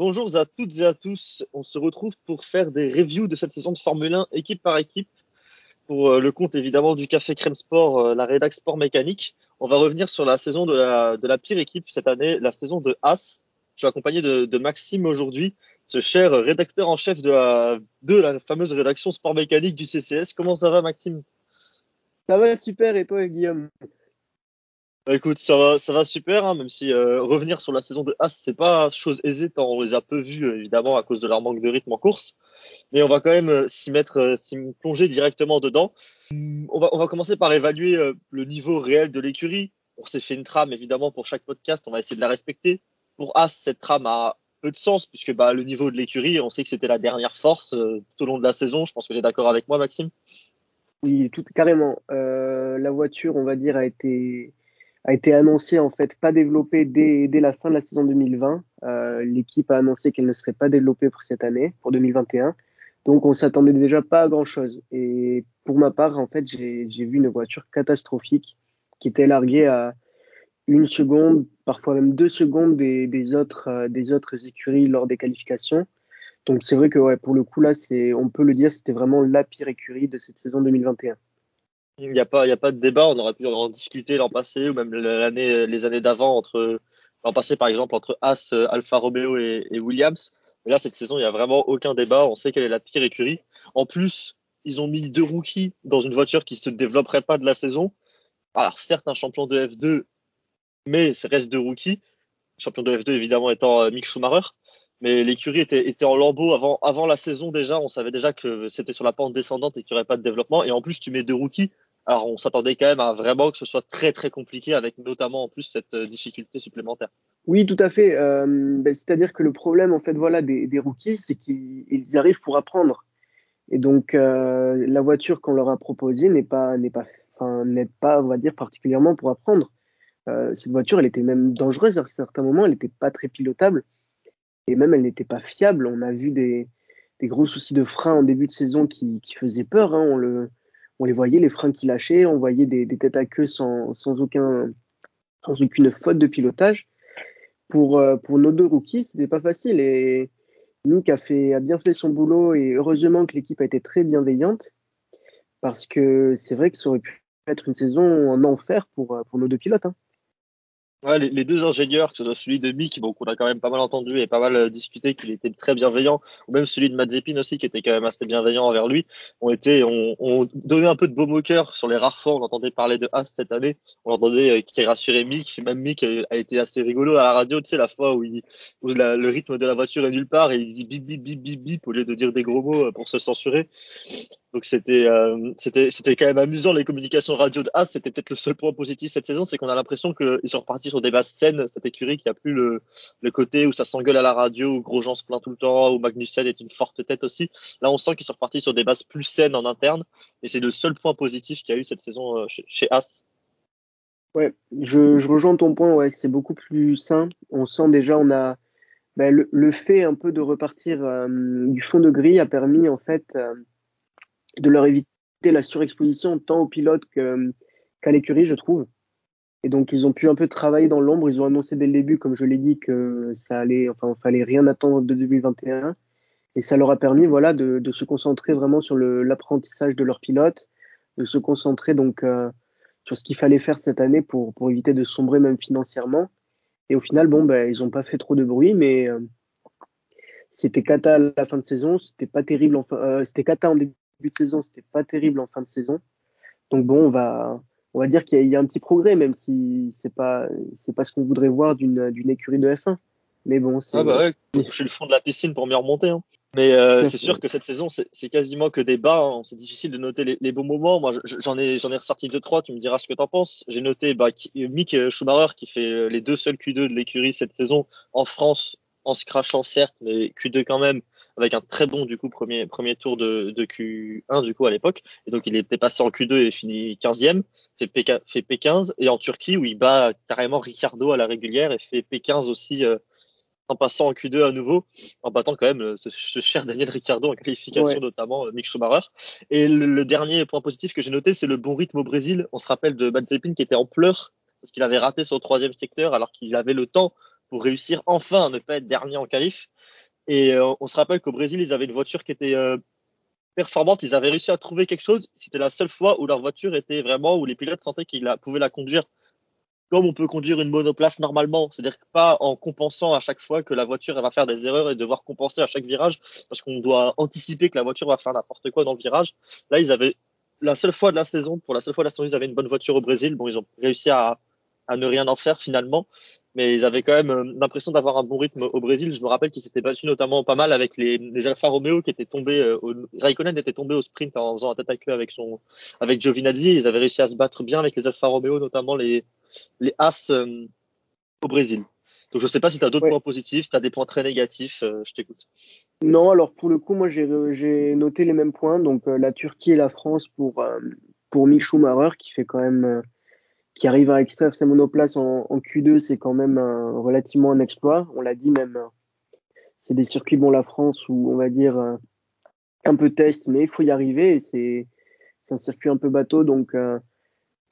Bonjour à toutes et à tous. On se retrouve pour faire des reviews de cette saison de Formule 1 équipe par équipe pour euh, le compte évidemment du Café Crème Sport, euh, la rédac Sport Mécanique. On va revenir sur la saison de la, pire équipe cette année, la saison de As. Je suis accompagné de, de Maxime aujourd'hui, ce cher rédacteur en chef de la, de la fameuse rédaction Sport Mécanique du CCS. Comment ça va Maxime? Ça va super et toi Guillaume? Bah, écoute, ça va, super, hein, même si euh, revenir sur la saison de As, c'est pas chose aisée tant on les a peu vus, euh, évidemment, à cause de leur manque de rythme en course. Mais on va quand même euh, s'y mettre, s'y plonger directement dedans. Hum, on va, commencer par évaluer le niveau réel de l'écurie. On s'est fait une trame, évidemment, pour chaque podcast. On va essayer de la respecter. Pour As, cette trame a peu de sens, puisque bah, le niveau de l'écurie, on sait que c'était la dernière force tout au long de la saison. Je pense que tu es d'accord avec moi, Maxime? Oui, tout carrément. la voiture, on va dire, a été a été annoncé en fait pas développé dès, dès la fin de la saison 2020. Euh, L'équipe a annoncé qu'elle ne serait pas développée pour cette année, pour 2021. Donc on s'attendait déjà pas à grand chose. Et pour ma part, en fait, j'ai vu une voiture catastrophique qui était larguée à une seconde, parfois même deux secondes des, des autres, euh, des autres écuries lors des qualifications. Donc c'est vrai que ouais, pour le coup là, on peut le dire, c'était vraiment la pire écurie de cette saison 2021. Il n'y a pas, a pas de débat. On aurait pu en discuter l'an passé ou même l'année, les années d'avant entre l'an passé par exemple entre As, Alfa Romeo et, Williams. Mais là cette saison, il n'y a vraiment aucun débat. On sait quelle est la pire écurie. En plus, ils ont mis deux rookies dans une voiture qui se développerait pas de la saison. Alors certes un champion de F2, mais ça reste deux rookies. Champion de F2 évidemment étant euh, Mick Schumacher. Mais l'écurie était, était en lambeau avant, avant la saison déjà. On savait déjà que c'était sur la pente descendante et qu'il n'y aurait pas de développement. Et en plus, tu mets deux rookies. Alors on s'attendait quand même à vraiment que ce soit très très compliqué avec notamment en plus cette euh, difficulté supplémentaire. Oui, tout à fait. Euh, ben, C'est-à-dire que le problème en fait voilà des, rookies, c'est qu'ils arrivent pour apprendre. Et donc euh, la voiture qu'on leur a proposée n'est pas n'est pas enfin pas on va dire particulièrement pour apprendre. Cette voiture, elle était même dangereuse à certains moments. Elle n'était pas très pilotable et même elle n'était pas fiable. On a vu des, gros soucis de frein en début de saison qui, qui faisaient peur. Hein. On le on les voyait, les freins qui lâchaient, on voyait des, têtes à queue sans, aucun, sans aucune faute de pilotage. Pour, euh, nos deux rookies, c'était pas facile et Nick a, bien fait son boulot et heureusement que l'équipe a été très bienveillante parce que c'est vrai que ça aurait pu être une saison en enfer pour, pour nos deux pilotes. Hein. Ouais, les, deux ingénieurs, que ce soit celui de Mick, bon, qu'on a quand même pas mal entendu et pas mal euh, discuté, qu'il était très bienveillant, ou même celui de Mazepin aussi, qui était quand même assez bienveillant envers lui, ont été, ont, ont donné un peu de baume au cœur sur les rares fois. On entendait parler de As cette année. On entendait euh, qu'il rassurait Mick. Même Mick a, été assez rigolo à la radio, tu sais, la fois où, il, où le rythme de la voiture est nulle part et il dit bip bip bip bip bip au lieu de dire des gros mots euh, pour se censurer. Donc c'était euh, c'était c'était quand même amusant les communications radio de As. C'était peut-être le seul point positif cette saison, c'est qu'on a l'impression qu'ils sont repartis sur des bases saines cette écurie qui a plus le, le côté où ça s'engueule à la radio, où Grosjean se plaint tout le temps, où Magnussen est une forte tête aussi. Là, on sent qu'ils sont repartis sur des bases plus saines en interne, et c'est le seul point positif qu'il y a eu cette saison euh, chez, chez As. Ouais, je, rejoins ton point. Ouais, c'est beaucoup plus sain. On sent déjà, on a ben, le, le, fait un peu de repartir euh, du fond de grille a permis en fait de leur éviter la surexposition tant aux pilotes qu'à l'écurie, je trouve. Et donc, ils ont pu un peu travailler dans l'ombre. Ils ont annoncé dès le début, comme je l'ai dit, que ça allait, enfin, fallait rien attendre de 2021. Et ça leur a permis, voilà, de, de se concentrer vraiment sur l'apprentissage de leurs pilotes, de se concentrer donc euh, sur ce qu'il fallait faire cette année pour, pour éviter de sombrer même financièrement. Et au final, bon, ben, ils n'ont pas fait trop de bruit, mais euh, c'était cata à la fin de saison, c'était pas terrible, enfin, euh, c'était cata en début de saison, c'était pas terrible en fin de saison. Donc bon, on va, on va dire qu'il y, a un petit progrès, même si c'est pas, c'est pas ce qu'on voudrait voir d'une, d'une écurie de F1. Mais bon, c'est. Ah bah ouais, je suis le fond de la piscine pour mieux remonter. Hein. Mais euh, c'est sûr que cette saison, c'est quasiment que des bas. Hein. C'est difficile de noter les, bons moments. Moi, j'en ai, j'en ai ressorti deux trois. Tu me diras ce que t'en penses. J'ai noté bah, Mick Schumacher qui fait les deux seuls Q2 de l'écurie cette saison en France, en se crachant certes, mais Q2 quand même avec un très bon du coup premier premier tour de, de Q1 du coup à l'époque. Et donc il était passé en Q2 et fini 15e fait, P, fait P15 et en Turquie où il bat carrément Ricardo à la régulière et fait P15 aussi euh, en passant en Q2 à nouveau en battant quand même euh, ce, cher Daniel Ricardo en qualification notamment euh, Mick Schumacher. Et le, dernier point positif que j'ai noté c'est le bon rythme au Brésil. On se rappelle de Mazepin qui était en pleurs parce qu'il avait raté son troisième secteur alors qu'il avait le temps pour réussir enfin à ne pas être dernier en qualif. Et euh, on se rappelle qu'au Brésil, ils avaient une voiture qui était euh, performante. Ils avaient réussi à trouver quelque chose. C'était la seule fois où leur voiture était vraiment, où les pilotes sentaient qu'ils pouvaient la conduire comme on peut conduire une monoplace normalement, c'est-à-dire pas en compensant à chaque fois que la voiture va faire des erreurs et devoir compenser à chaque virage parce qu'on doit anticiper que la voiture va faire n'importe quoi dans le virage. Là, ils avaient la seule fois de la saison, pour la seule fois de la saison, ils avaient une bonne voiture au Brésil. Bon, ils ont réussi à, à ne rien en faire finalement, mais ils avaient quand même euh, l'impression d'avoir un bon rythme au Brésil. Je me rappelle qu'ils s'étaient battus notamment pas mal avec les, les Alfa Romeo qui étaient tombés, euh, au, Raikkonen était tombé au sprint en faisant un tête à queue avec son, avec Giovinazzi. Ils avaient réussi à se battre bien avec les Alfa Romeo, notamment les, les As euh, au Brésil. Donc je sais pas si tu as d'autres points positifs, si tu as des points très négatifs, euh, je t'écoute. Non, alors pour le coup, moi j'ai noté les mêmes points. Donc euh, la Turquie et la France pour, pour Mick Schumacher qui fait quand même qui arrive à extraire sa monoplace en, en Q2, c'est quand même relativement un exploit. On l'a dit même, c'est des circuits, bon, la France, où on va dire un peu test, mais il faut y arriver. C'est un circuit un peu bateau, donc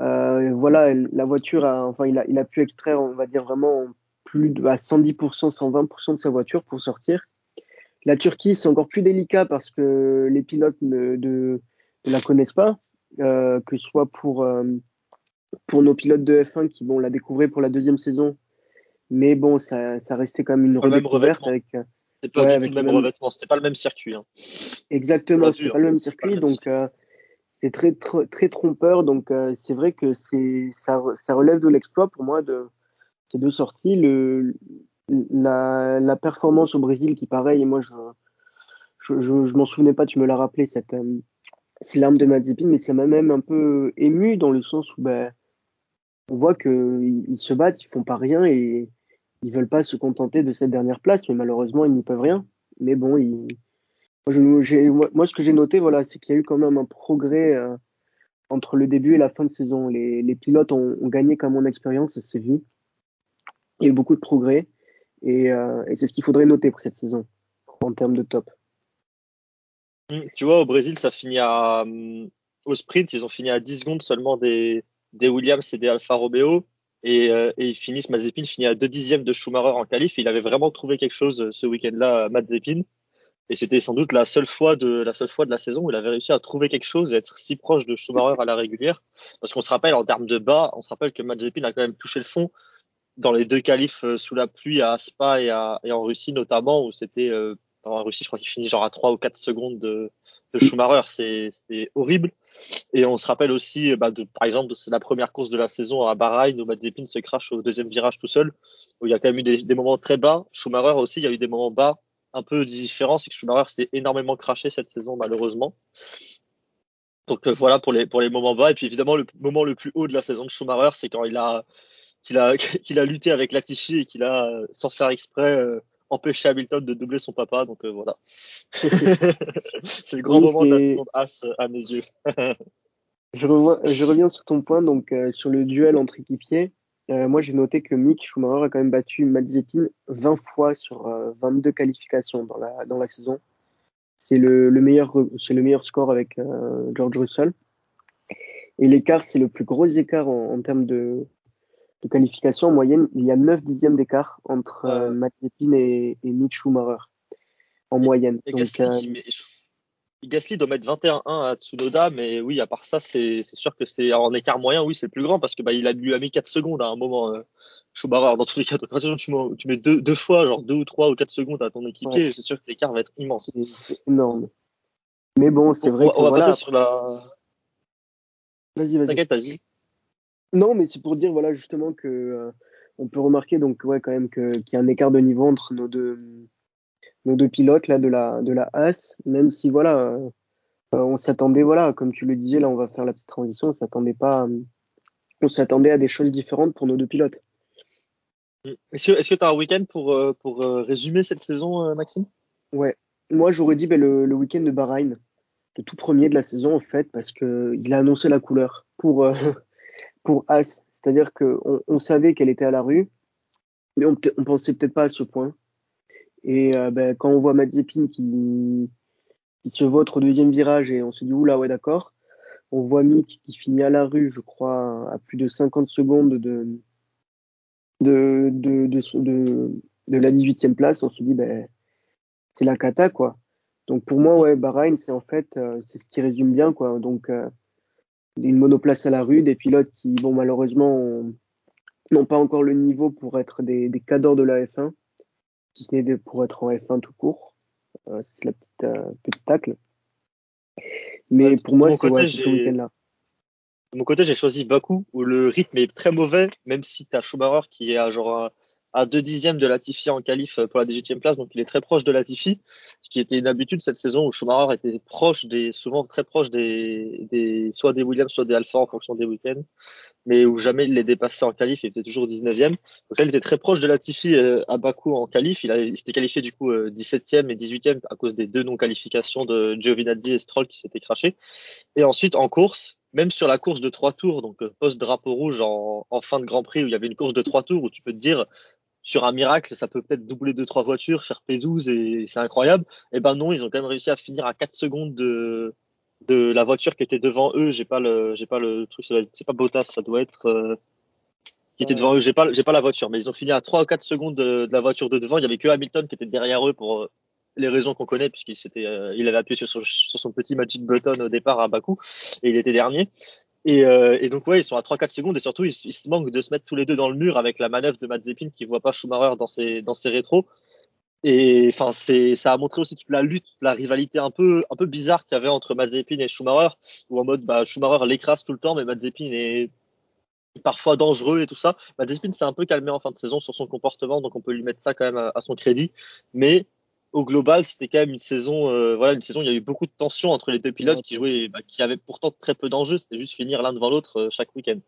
euh, voilà, la voiture, a, enfin, il a, pu extraire, on va dire vraiment plus de à 110%, 120% de sa voiture pour sortir. La Turquie, c'est encore plus délicat parce que les pilotes ne, la connaissent pas, euh, que ce soit pour, euh, pour nos pilotes de F1 qui vont la découvrir pour la deuxième saison. Mais bon, ça, ça restait quand même une redécouverte avec. C'est pas ouais, le même, revêtement, c'était pas le même circuit. Hein. Exactement, c'était pas le même circuit, donc euh, c'est très, très, très trompeur. Donc, euh, c'est vrai que c'est, ça, ça relève de l'exploit pour moi de ces deux sorties. Le, la, la performance au Brésil, qui pareil, et moi, je, je, je, je m'en souvenais pas, tu me l'as rappelé, cette, euh, c'est l'arme de Mazepin, mais ça m'a même un peu ému dans le sens où, ben, on voit qu'ils ils se battent, ils font pas rien et ils veulent pas se contenter de cette dernière place, mais malheureusement, ils n'y peuvent rien. Mais bon, ils, moi, ce que j'ai noté, voilà, c'est qu'il y a eu quand même un progrès euh, entre le début et la fin de saison. Les, les pilotes ont, ont, gagné comme en expérience, ça s'est vu. Il y a eu beaucoup de progrès et, euh, et c'est ce qu'il faudrait noter pour cette saison en termes de top. Tu vois, au Brésil, ça finit à, hum, au sprint, ils ont fini à 10 secondes seulement des, des Williams et des Alfa Romeo. Et, euh, et ils finissent, Mazepin finit à 2 dixièmes de Schumacher en qualif. Il avait vraiment trouvé quelque chose euh, ce week-end-là, Mazepin. Et c'était sans doute la seule fois de la seule fois de la saison où il avait réussi à trouver quelque chose et être si proche de Schumacher à la régulière. Parce qu'on se rappelle en termes de bas, on se rappelle que Mazepin a quand même touché le fond dans les deux qualifs euh, sous la pluie à Spa et, à, et en Russie notamment où c'était euh, en Russie je crois qu'il finit genre à 3 ou 4 secondes de, de Schumacher c'est horrible et on se rappelle aussi bah, de, par exemple c'est la première course de la saison à Bahreïn où Mazepin se crache au deuxième virage tout seul où il y a quand même eu des, des moments très bas Schumacher aussi il y a eu des moments bas un peu différent, c'est que Schumacher s'est énormément craché cette saison, malheureusement. Donc euh, voilà pour les, pour les moments bas. Et puis évidemment, le moment le plus haut de la saison de Schumacher, c'est quand il a, qu'il a, qu'il a lutté avec Latifi et qu'il a, sans faire exprès, euh, empêché Hamilton de doubler son papa. Donc euh, voilà. c'est le grand moment de la saison de As à mes yeux. je, revois, je reviens sur ton point, donc sur le duel entre équipiers. Euh, moi, j'ai noté que Mick Schumacher a quand même battu Mazepin 20 fois sur 22 euh, qualifications dans la, dans la saison. C'est le, le, meilleur, c'est le meilleur score avec euh, George Russell. Et l'écart, c'est le plus gros écart en, en termes de, de, qualification. En moyenne, il y a 9 dixièmes d'écart entre euh, Mazepin et, et, Mick Schumacher en moyenne. Et Donc, Gasly doit mettre 21-1 à Tsunoda, mais oui, à part ça, c'est sûr que c'est en écart moyen, oui, c'est le plus grand parce que bah, il a lui a mis 4 secondes à un moment. Euh, Schumacher, dans tous les cas, tu, tu mets deux, deux, fois, genre 2 ou 3 ou 4 secondes à ton équipier, ouais. c'est sûr que l'écart va être immense. C'est énorme. Mais bon, c'est vrai on, que. On va voilà, passer sur la. Vas-y, vas-y. T'inquiète, vas-y. Non, mais c'est pour dire, voilà, justement, que euh, on peut remarquer, donc, ouais, quand même, qu'il y a un écart de niveau entre nos deux nos deux pilotes là de la de la As, même si voilà, euh, on s'attendait voilà, comme tu le disais là, on va faire la petite transition, on s'attendait pas, euh, on s'attendait à des choses différentes pour nos deux pilotes. Est-ce que est-ce que tu as un week-end pour euh, pour résumer cette saison, Maxime? Ouais, moi j'aurais dit ben, le, le week-end de Bahreïn, le tout premier de la saison en fait, parce que il a annoncé la couleur pour pour As, c'est-à-dire que on, savait qu'elle était à la rue, mais on, pensait peut-être pas à ce point. Et euh, ben, quand on voit Mazepin qui, se vautre au deuxième virage et on se dit oula ouais d'accord. On voit Mick qui finit à la rue, je crois, à plus de 50 secondes de, de, de, de, de, de la 18e place, on se dit, ben, c'est la cata, quoi. Donc pour moi, ouais, Bahreïn, c'est en fait, euh, c'est ce qui résume bien, quoi. Donc, euh, une monoplace à la rue, des pilotes qui, bon, malheureusement, n'ont pas encore le niveau pour être des, des cadors de la F1, si ce n'est pour être en F1 tout court. Euh, c'est la petite, euh, petite tacle. Mais pour moi, c'est ouais, ce week-end-là. De mon côté, j'ai choisi Bakou, où le rythme est très mauvais, même si tu as Schumacher qui est à genre à 2 dixièmes de Latifi en qualif pour la 18e place, donc il est très proche de Latifi, ce qui était une habitude cette saison où Schumacher était proche des, souvent très proche des, des soit des Williams, soit des Alpha en fonction des week-ends mais où jamais il les dépassait en qualif, il était toujours 19e. Donc là, il était très proche de Latifi euh, à Bakou en qualif. Il, il s'était qualifié du coup 17e euh, et 18e à cause des deux non-qualifications de Giovinazzi et Stroll qui s'étaient crachés. Et ensuite, en course, même sur la course de trois tours, donc euh, post-drapeau rouge en, en, fin de Grand Prix, où il y avait une course de trois tours, où tu peux te dire, sur un miracle, ça peut peut-être doubler deux, trois voitures, faire P12 et c'est incroyable. Et eh ben non, ils ont quand même réussi à finir à 4 secondes de, de la voiture qui était devant eux. J'ai pas le, j'ai pas le truc. C'est pas Bottas, ça doit être euh, qui était devant eux. J'ai pas, j'ai pas la voiture, mais ils ont fini à 3 ou 4 secondes de, la voiture de devant. Il y avait que Hamilton qui était derrière eux pour euh, les raisons qu'on connaît, puisqu'il s'était, euh, avait appuyé sur son, petit magic button au départ à Bakou et il était dernier. Et, et donc ouais, ils sont à 3-4 secondes et surtout ils, ils, se manquent de se mettre tous les deux dans le mur avec la manœuvre de Mazepin qui voit pas Schumacher dans ses dans ses rétros. Et enfin, c'est, ça a montré aussi toute la lutte, la rivalité un peu, un peu bizarre qu'il y avait entre Mazepin et Schumacher, où en mode, bah, Schumacher l'écrase tout le temps, mais Mazepin est parfois dangereux et tout ça. Mazepin s'est un peu calmé en fin de saison sur son comportement, donc on peut lui mettre ça quand même à, son crédit. Mais au global, c'était quand même une saison, euh, voilà, une saison, il y a eu beaucoup de tensions entre les deux pilotes qui jouaient, bah, qui avaient pourtant très peu d'enjeux, c'était juste finir l'un devant l'autre euh, chaque week-end.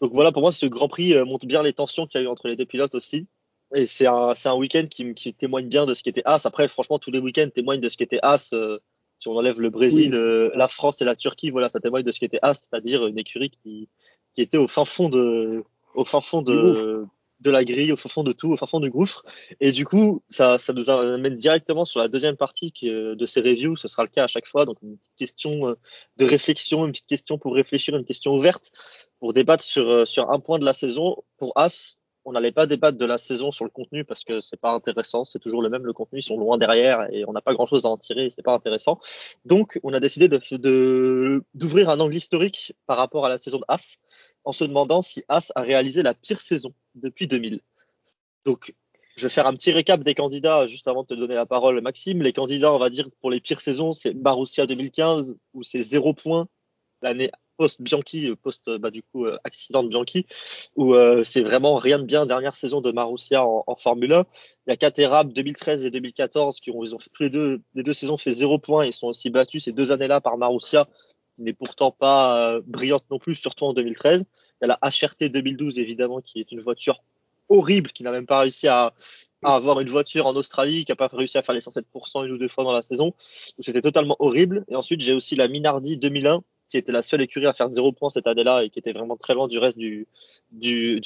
Donc voilà, pour moi, ce Grand Prix euh, montre bien les tensions qu'il y a eu entre les deux pilotes aussi. Et c'est un, c'est un week-end qui, qui, témoigne bien de ce qui était As. Après, franchement, tous les week-ends témoignent de ce qui était As. Euh, si on enlève le Brésil, euh, la France et la Turquie, voilà, ça témoigne de ce qui était As, c'est-à-dire une écurie qui, qui était au fin fond de, au fin fond de, de la grille, au fond de tout, au fond du gouffre. Et du coup, ça, ça nous amène directement sur la deuxième partie qui, de ces reviews. Ce sera le cas à chaque fois. Donc, une petite question euh, de réflexion, une petite question pour réfléchir, une question ouverte pour débattre sur, sur un point de la saison. Pour As, on n'allait pas débattre de la saison sur le contenu parce que c'est pas intéressant, c'est toujours le même le contenu, ils sont loin derrière et on n'a pas grand chose à en tirer, c'est pas intéressant. Donc on a décidé de d'ouvrir un angle historique par rapport à la saison de As en se demandant si As a réalisé la pire saison depuis 2000. Donc je vais faire un petit récap des candidats juste avant de te donner la parole, Maxime. Les candidats, on va dire, pour les pires saisons, c'est Marussia 2015, où c'est zéro point l'année post-Bianchi, euh, post bah, du coup euh, accident de Bianchi, où euh, c'est vraiment rien de bien. Dernière saison de Marussia en, Formule 1. Il y a Caterham 2013 et 2014 qui ont, ils tous les deux, les deux saisons fait zéro point. Ils sont aussi battus ces deux années-là par Marussia, qui n'est pourtant pas brillante non plus, surtout en 2013. Il y a la HRT 2012 évidemment, qui est une voiture horrible, qui n'a même pas réussi à, avoir une voiture en Australie, qui n'a pas réussi à faire les 107% une ou deux fois dans la saison. C'était totalement horrible. Et ensuite, j'ai aussi la Minardi 2001, qui était la seule écurie à faire zéro point cette année-là et qui était vraiment très loin du reste du,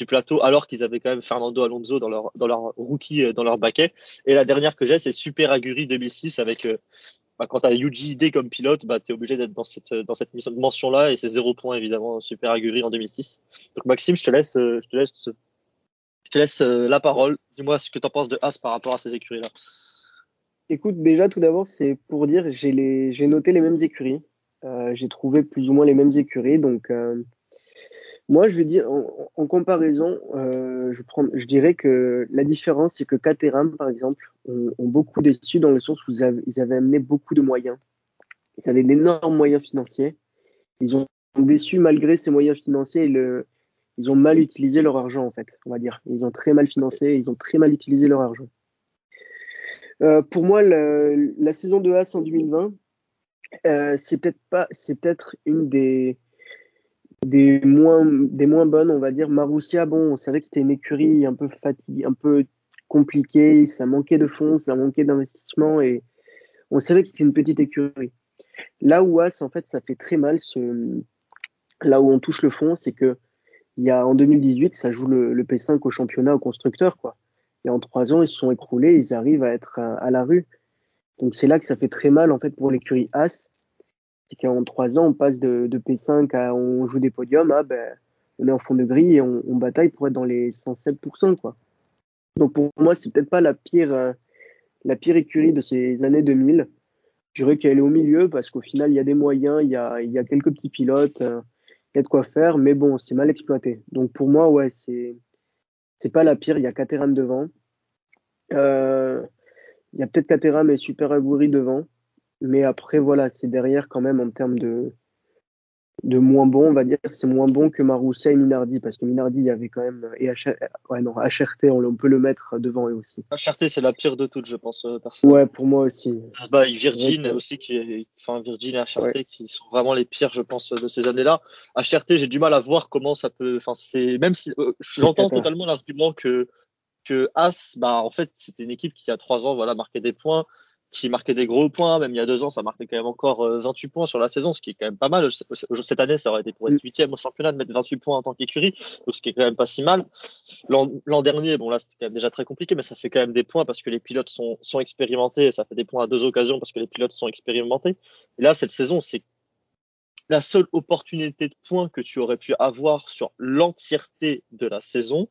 plateau, alors qu'ils avaient quand même Fernando Alonso dans leur, dans leur rookie, euh, dans leur baquet. Et la dernière que j'ai, c'est Super Aguri 2006 avec, euh, bah, quand tu as Yuji comme pilote, bah, tu es obligé d'être dans cette, dans cette mention-là et c'est zéro point évidemment, Super Aguri en 2006. Donc Maxime, je te laisse, euh, je te laisse, je te laisse la parole. Dis-moi ce que tu en penses de As par rapport à ces écuries-là. Écoute, déjà, tout d'abord, c'est pour dire, j'ai noté les mêmes écuries. Euh, j'ai trouvé plus ou moins les mêmes écuries. Donc, euh, moi, je vais dire, en, comparaison, euh, je, dirais que la différence, c'est que Caterham, par exemple, ont, beaucoup déçu dans le sens où ils avaient, amené beaucoup de moyens. Ils avaient d'énormes moyens financiers. Ils ont déçu malgré ces moyens financiers. Ils ont mal utilisé leur argent, en fait, on va dire. Ils ont très mal financé, ils ont très mal utilisé leur argent. Euh, pour moi, le, la saison de As en 2020, euh, c'est peut-être pas, c'est peut-être une des des moins des moins bonnes, on va dire. Marussia, bon, on savait que c'était une écurie un peu fatiguée, un peu compliquée, ça manquait de fonds, ça manquait d'investissement et on savait que c'était une petite écurie. Là où As, en fait, ça fait très mal, ce, là où on touche le fond, c'est que il y a en 2018, ça joue le, le P5 au championnat au constructeur, quoi. Et en trois ans, ils se sont écroulés, ils arrivent à être à, à la rue. Donc c'est là que ça fait très mal en fait pour l'écurie As. C'est qu'en trois ans, on passe de, de, P5 à on joue des podiums à ben, on est en fond de grille et on, bataille pour être dans les 107%, quoi. Donc pour moi, c'est peut-être pas la pire, euh, la pire écurie de ces années 2000. Je dirais qu'elle est au milieu parce qu'au final, il y a des moyens, il y a, y a quelques petits pilotes, euh, il y a de quoi faire, mais bon, c'est mal exploité. Donc pour moi, ouais, c'est, c'est pas la pire. Il y a Caterham devant. Euh, il y a peut-être Caterham et Super Aguri devant. Mais après, voilà, c'est derrière quand même en termes de, de moins bon, on va dire, c'est moins bon que Maroussia et Minardi, parce que Minardi, il y avait quand même, et ouais, non, HRT, on, peut le mettre devant eux aussi. HRT, c'est la pire de toutes, je pense, euh, Ouais, pour moi aussi. Bah, Virgin aussi, qui enfin, Virgin et HRT, qui sont vraiment les pires, je pense, de ces années-là. HRT, j'ai du mal à voir comment ça peut, enfin, c'est, même si, euh, j'entends totalement l'argument que, que As, bah, en fait, c'était une équipe qui, a trois ans, voilà, marquait des points qui marquait des gros points. Même il y a deux ans, ça marquait quand même encore 28 euh, points sur la saison, ce qui est quand même pas mal. Cette année, ça aurait été pour être huitième au championnat de mettre 28 points en tant qu'écurie, donc ce qui est quand même pas si mal. L'an dernier, bon là, c'était quand même déjà très compliqué, mais ça fait quand même des points parce que les pilotes sont, sont expérimentés. Et ça fait des points à deux occasions parce que les pilotes sont expérimentés. Et là, cette saison, c'est la seule opportunité de points que tu aurais pu avoir sur l'entièreté de la saison,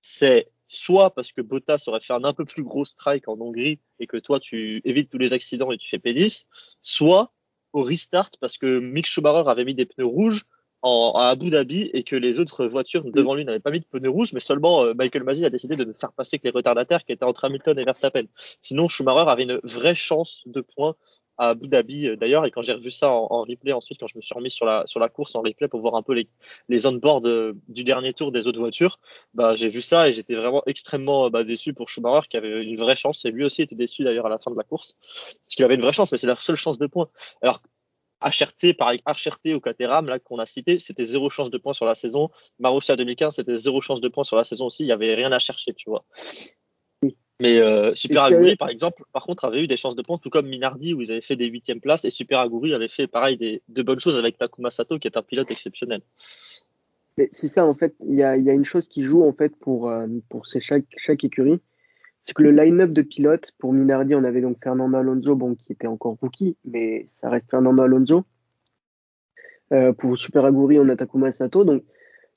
c'est soit parce que Bottas aurait fait un un peu plus gros strike en Hongrie et que toi tu évites tous les accidents et tu fais P10, soit au restart parce que Mick Schumacher avait mis des pneus rouges en, à Abu Dhabi et que les autres voitures devant lui n'avaient pas mis de pneus rouges, mais seulement euh, Michael Masi a décidé de ne faire passer que les retardataires qui étaient entre Hamilton et Verstappen. Sinon, Schumacher avait une vraie chance de points à Abu Dhabi euh, d'ailleurs. Et quand j'ai revu ça en, replay ensuite, quand je me suis remis sur la, sur la course en replay pour voir un peu les, les on-board euh, du dernier tour des autres voitures, bah, j'ai vu ça et j'étais vraiment extrêmement bah, déçu pour Schumacher qui avait une vraie chance. Et lui aussi était déçu d'ailleurs à la fin de la course, parce qu'il avait une vraie chance, mais c'est la seule chance de points. Alors, HRT, pareil, HRT au Caterham, là, qu'on a cité, c'était zéro chance de points sur la saison. Marussia 2015, c'était zéro chance de points sur la saison aussi. Il y avait rien à chercher, tu vois. Mais euh, Super Aguri, par exemple, par contre, avait eu des chances de points, tout comme Minardi, où ils avaient fait des huitièmes places, et Super Aguri avait fait pareil des, de bonnes choses avec Takuma Sato, qui est un pilote exceptionnel. C'est ça, en fait, il y a, y a, une chose qui joue en fait pour, euh, pour ces chaque, chaque écurie, c'est que le line-up de pilotes, pour Minardi, on avait donc Fernando Alonso, bon, qui était encore rookie, mais ça reste Fernando Alonso. Euh, pour Super Aguri, on a Takuma Sato, donc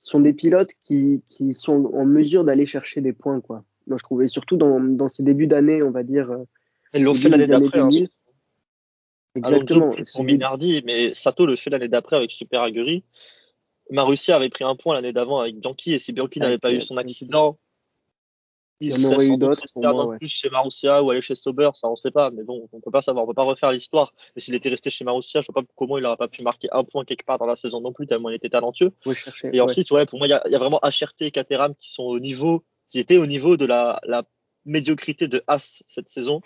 ce sont des pilotes qui, qui sont en mesure d'aller chercher des points, quoi moi je trouvais, surtout dans, dans ces débuts d'année, on va dire. Euh, Ils l'ont fait l'année d'après. Hein, Exactement. Pour Minardi, mais Sato le fait l'année d'après avec Super Aguri. Marussia avait pris un point l'année d'avant avec Bianchi et si Bianchi n'avait pas eu son accident, il, y en aurait eu d'autres pour plus chez Marussia ou aller chez Sauber, ça on sait pas, mais bon, on peut pas savoir, on peut pas refaire l'histoire. Mais s'il était resté chez Marussia, je sais pas comment il n'aurait pas pu marquer un point quelque part dans la saison non plus, tellement il était talentueux. et ensuite, ouais, pour moi, il y a, y a, vraiment HRT et Caterham qui sont au niveau qui était au niveau de la, la médiocrité de As cette saison.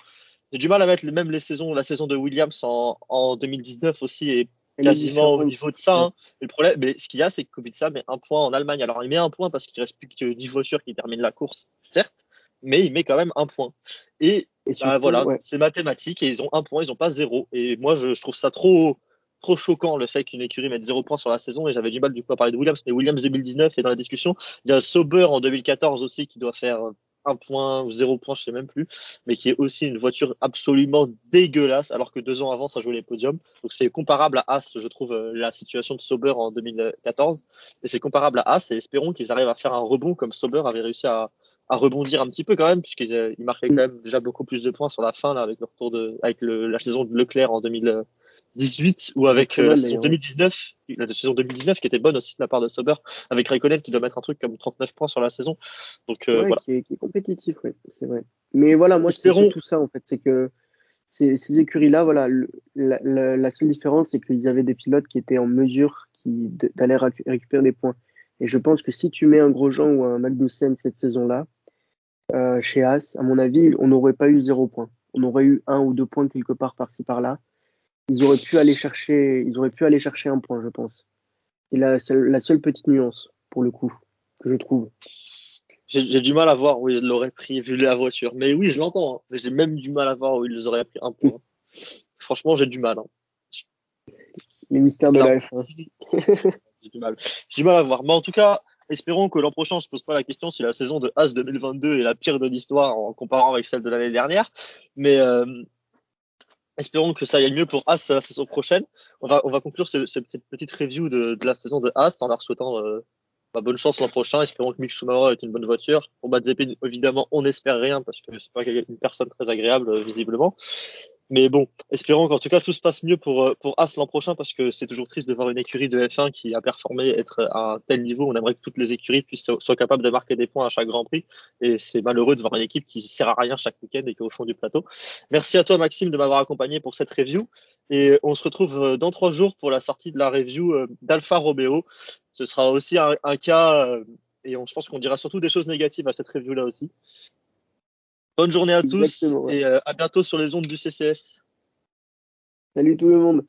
J'ai du mal à mettre même les saisons, la saison de Williams en, en 2019 aussi est quasiment au niveau de ça. Hein. Le problème, mais ce qu'il y a, c'est que Kubica met un point en Allemagne. Alors il met un point parce qu'il reste plus que 10 voitures qui terminent la course, certes, mais il met quand même un point. Et, bah, voilà, c'est mathématique et ils ont un point, ils n'ont pas zéro. Et moi, je, je trouve ça trop trop choquant le fait qu'une écurie mette zéro point sur la saison et j'avais du mal du coup à parler de Williams mais Williams 2019 est dans la discussion. Il y a Sauber en 2014 aussi qui doit faire un point ou zéro point je sais même plus mais qui est aussi une voiture absolument dégueulasse alors que deux ans avant ça jouait les podiums. Donc c'est comparable à As je trouve euh, la situation de Sauber en 2014 et c'est comparable à As et espérons qu'ils arrivent à faire un rebond comme Sauber avait réussi à, rebondir un petit peu quand même puisqu'ils euh, marquaient quand même déjà beaucoup plus de points sur la fin là avec le retour de avec la saison de Leclerc en 2000 18 ou avec euh, la saison 2019, la saison 2019 qui était bonne aussi de la part de Sauber, avec Raikkonen qui doit mettre un truc comme 39 points sur la saison. Donc euh, voilà. Qui est, qui est, compétitif, oui, c'est vrai. Mais voilà, moi c'est tout ça en fait, c'est que ces, ces écuries-là, voilà, la, la, la, seule différence c'est qu'ils avaient des pilotes qui étaient en mesure qui d'aller récupérer des points. Et je pense que si tu mets un Grosjean ou un Magnussen cette saison-là, euh, chez As, à mon avis, on n'aurait pas eu zéro point. On aurait eu un ou deux points quelque part par-ci par-là ils auraient pu aller chercher, ils auraient pu aller chercher un point, je pense. C'est la, la seule petite nuance, pour le coup, que je trouve. J'ai du mal à voir où ils l'auraient pris vu la voiture. Mais oui, je l'entends. Hein. Mais j'ai même du mal à voir où ils auraient pris un point. Franchement, j'ai du mal. Hein. Les mystères de la F1. j'ai du mal. J'ai du mal à voir. Mais en tout cas, espérons que l'an prochain, on se pose pas la question si la saison de As 2022 est la pire de l'histoire en comparant avec celle de l'année dernière. Mais euh, Espérons que ça aille mieux pour As la saison prochaine. On va, on va conclure ce, cette petite review de, de, la saison de As en leur souhaitant euh, bah, bonne chance l'an prochain. Espérons que Mick Schumacher est une bonne voiture. Pour Mazepin, évidemment, on n'espère rien parce que c'est pas une personne très agréable, visiblement. Mais bon, espérons qu'en tout cas tout se passe mieux pour, euh, pour As l'an prochain parce que c'est toujours triste de voir une écurie de F1 qui a performé être à un tel niveau. On aimerait que toutes les écuries puissent soient capables de marquer des points à chaque Grand Prix et c'est malheureux de voir une équipe qui sert à rien chaque week-end et qui est au fond du plateau. Merci à toi Maxime de m'avoir accompagné pour cette review et on se retrouve euh, dans trois jours pour la sortie de la review euh, d'Alpha Romeo. Ce sera aussi un, cas et on, je pense qu'on dira surtout des choses négatives à cette review là aussi. Bonne journée à tous et euh, à bientôt sur les ondes du CCS. Salut tout le monde.